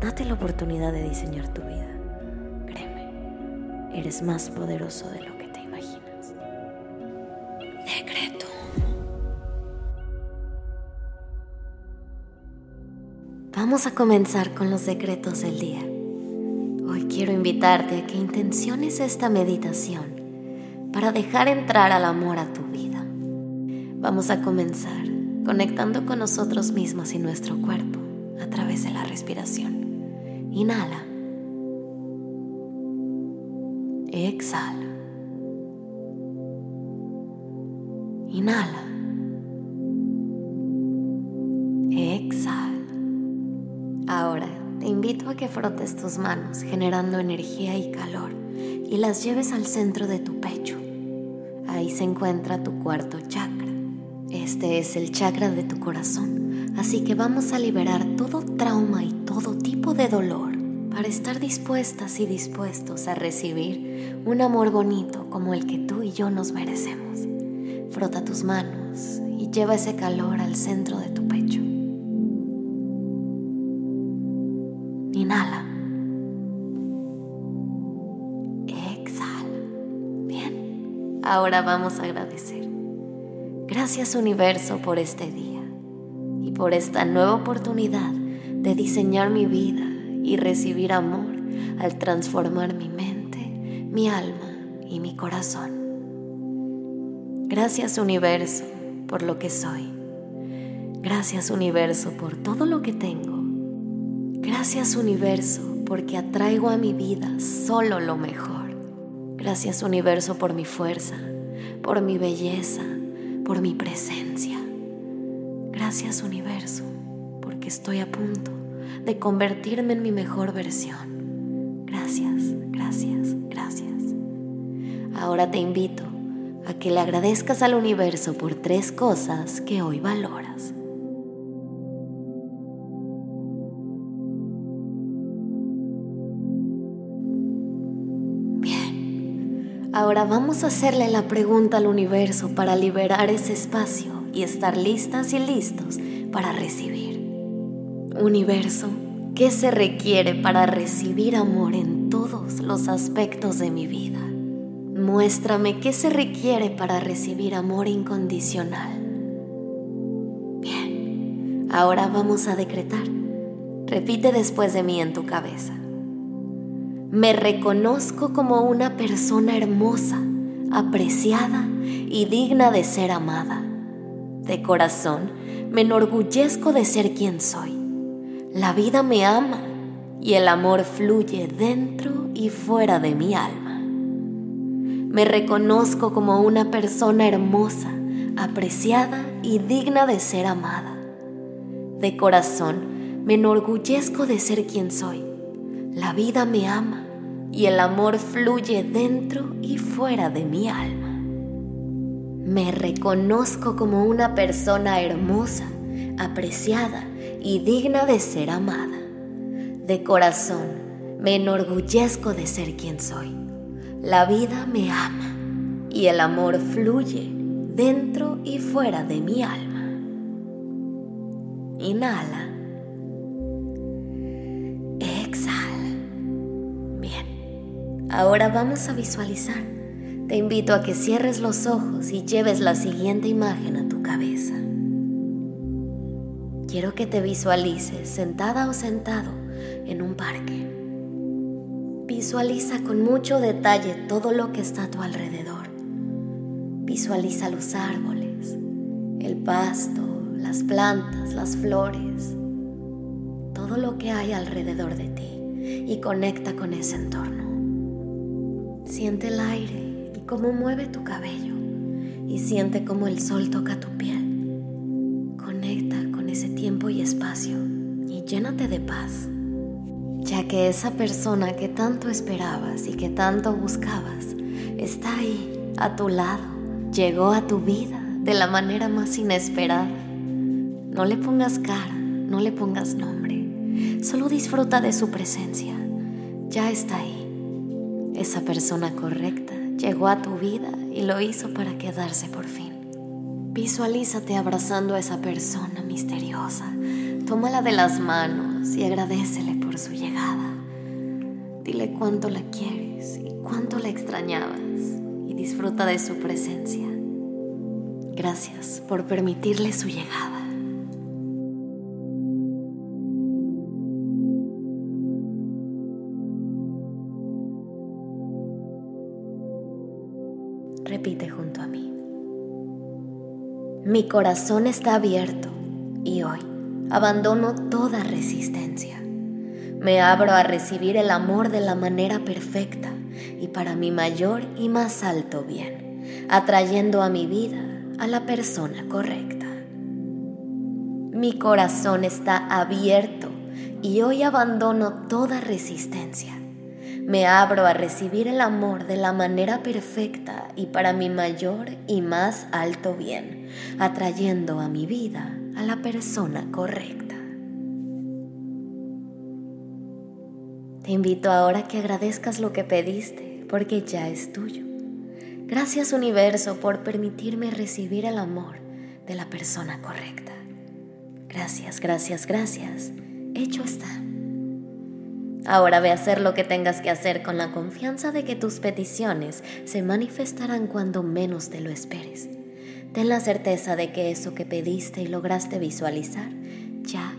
Date la oportunidad de diseñar tu vida. Créeme, eres más poderoso de lo que te imaginas. Decreto. Vamos a comenzar con los decretos del día. Hoy quiero invitarte a que intenciones esta meditación para dejar entrar al amor a tu vida. Vamos a comenzar conectando con nosotros mismos y nuestro cuerpo a través de la respiración. Inhala. Exhala. Inhala. Exhala. Ahora te invito a que frotes tus manos generando energía y calor y las lleves al centro de tu pecho. Ahí se encuentra tu cuarto chakra. Este es el chakra de tu corazón, así que vamos a liberar todo trauma y todo tipo de dolor para estar dispuestas y dispuestos a recibir un amor bonito como el que tú y yo nos merecemos. Frota tus manos y lleva ese calor al centro de tu pecho. Inhala. Exhala. Bien. Ahora vamos a agradecer. Gracias universo por este día y por esta nueva oportunidad de diseñar mi vida y recibir amor al transformar mi mente, mi alma y mi corazón. Gracias universo por lo que soy. Gracias universo por todo lo que tengo. Gracias universo porque atraigo a mi vida solo lo mejor. Gracias universo por mi fuerza, por mi belleza, por mi presencia. Gracias universo porque estoy a punto de convertirme en mi mejor versión. Gracias, gracias, gracias. Ahora te invito a que le agradezcas al universo por tres cosas que hoy valoras. Bien, ahora vamos a hacerle la pregunta al universo para liberar ese espacio y estar listas y listos para recibir. Universo, ¿qué se requiere para recibir amor en todos los aspectos de mi vida? Muéstrame qué se requiere para recibir amor incondicional. Bien, ahora vamos a decretar. Repite después de mí en tu cabeza. Me reconozco como una persona hermosa, apreciada y digna de ser amada. De corazón, me enorgullezco de ser quien soy. La vida me ama y el amor fluye dentro y fuera de mi alma. Me reconozco como una persona hermosa, apreciada y digna de ser amada. De corazón, me enorgullezco de ser quien soy. La vida me ama y el amor fluye dentro y fuera de mi alma. Me reconozco como una persona hermosa, apreciada y digna de ser amada. De corazón, me enorgullezco de ser quien soy. La vida me ama y el amor fluye dentro y fuera de mi alma. Inhala. Exhala. Bien. Ahora vamos a visualizar. Te invito a que cierres los ojos y lleves la siguiente imagen a. Quiero que te visualices sentada o sentado en un parque. Visualiza con mucho detalle todo lo que está a tu alrededor. Visualiza los árboles, el pasto, las plantas, las flores, todo lo que hay alrededor de ti y conecta con ese entorno. Siente el aire y cómo mueve tu cabello y siente cómo el sol toca tu piel. Espacio y llénate de paz. ya que esa persona que tanto esperabas y que tanto buscabas está ahí, a tu lado, llegó a tu vida de la manera más inesperada. No le pongas cara, no le pongas nombre, solo disfruta de su presencia. Ya está ahí. Esa persona correcta llegó a tu vida y lo hizo para quedarse por fin. Visualízate abrazando a esa persona misteriosa. Tómala de las manos y agradecele por su llegada. Dile cuánto la quieres y cuánto la extrañabas y disfruta de su presencia. Gracias por permitirle su llegada. Repite junto a mí. Mi corazón está abierto y hoy abandono toda resistencia. Me abro a recibir el amor de la manera perfecta y para mi mayor y más alto bien, atrayendo a mi vida a la persona correcta. Mi corazón está abierto y hoy abandono toda resistencia. Me abro a recibir el amor de la manera perfecta y para mi mayor y más alto bien, atrayendo a mi vida a la persona correcta. Te invito ahora a que agradezcas lo que pediste, porque ya es tuyo. Gracias universo por permitirme recibir el amor de la persona correcta. Gracias, gracias, gracias. Hecho está. Ahora ve a hacer lo que tengas que hacer con la confianza de que tus peticiones se manifestarán cuando menos te lo esperes. Ten la certeza de que eso que pediste y lograste visualizar ya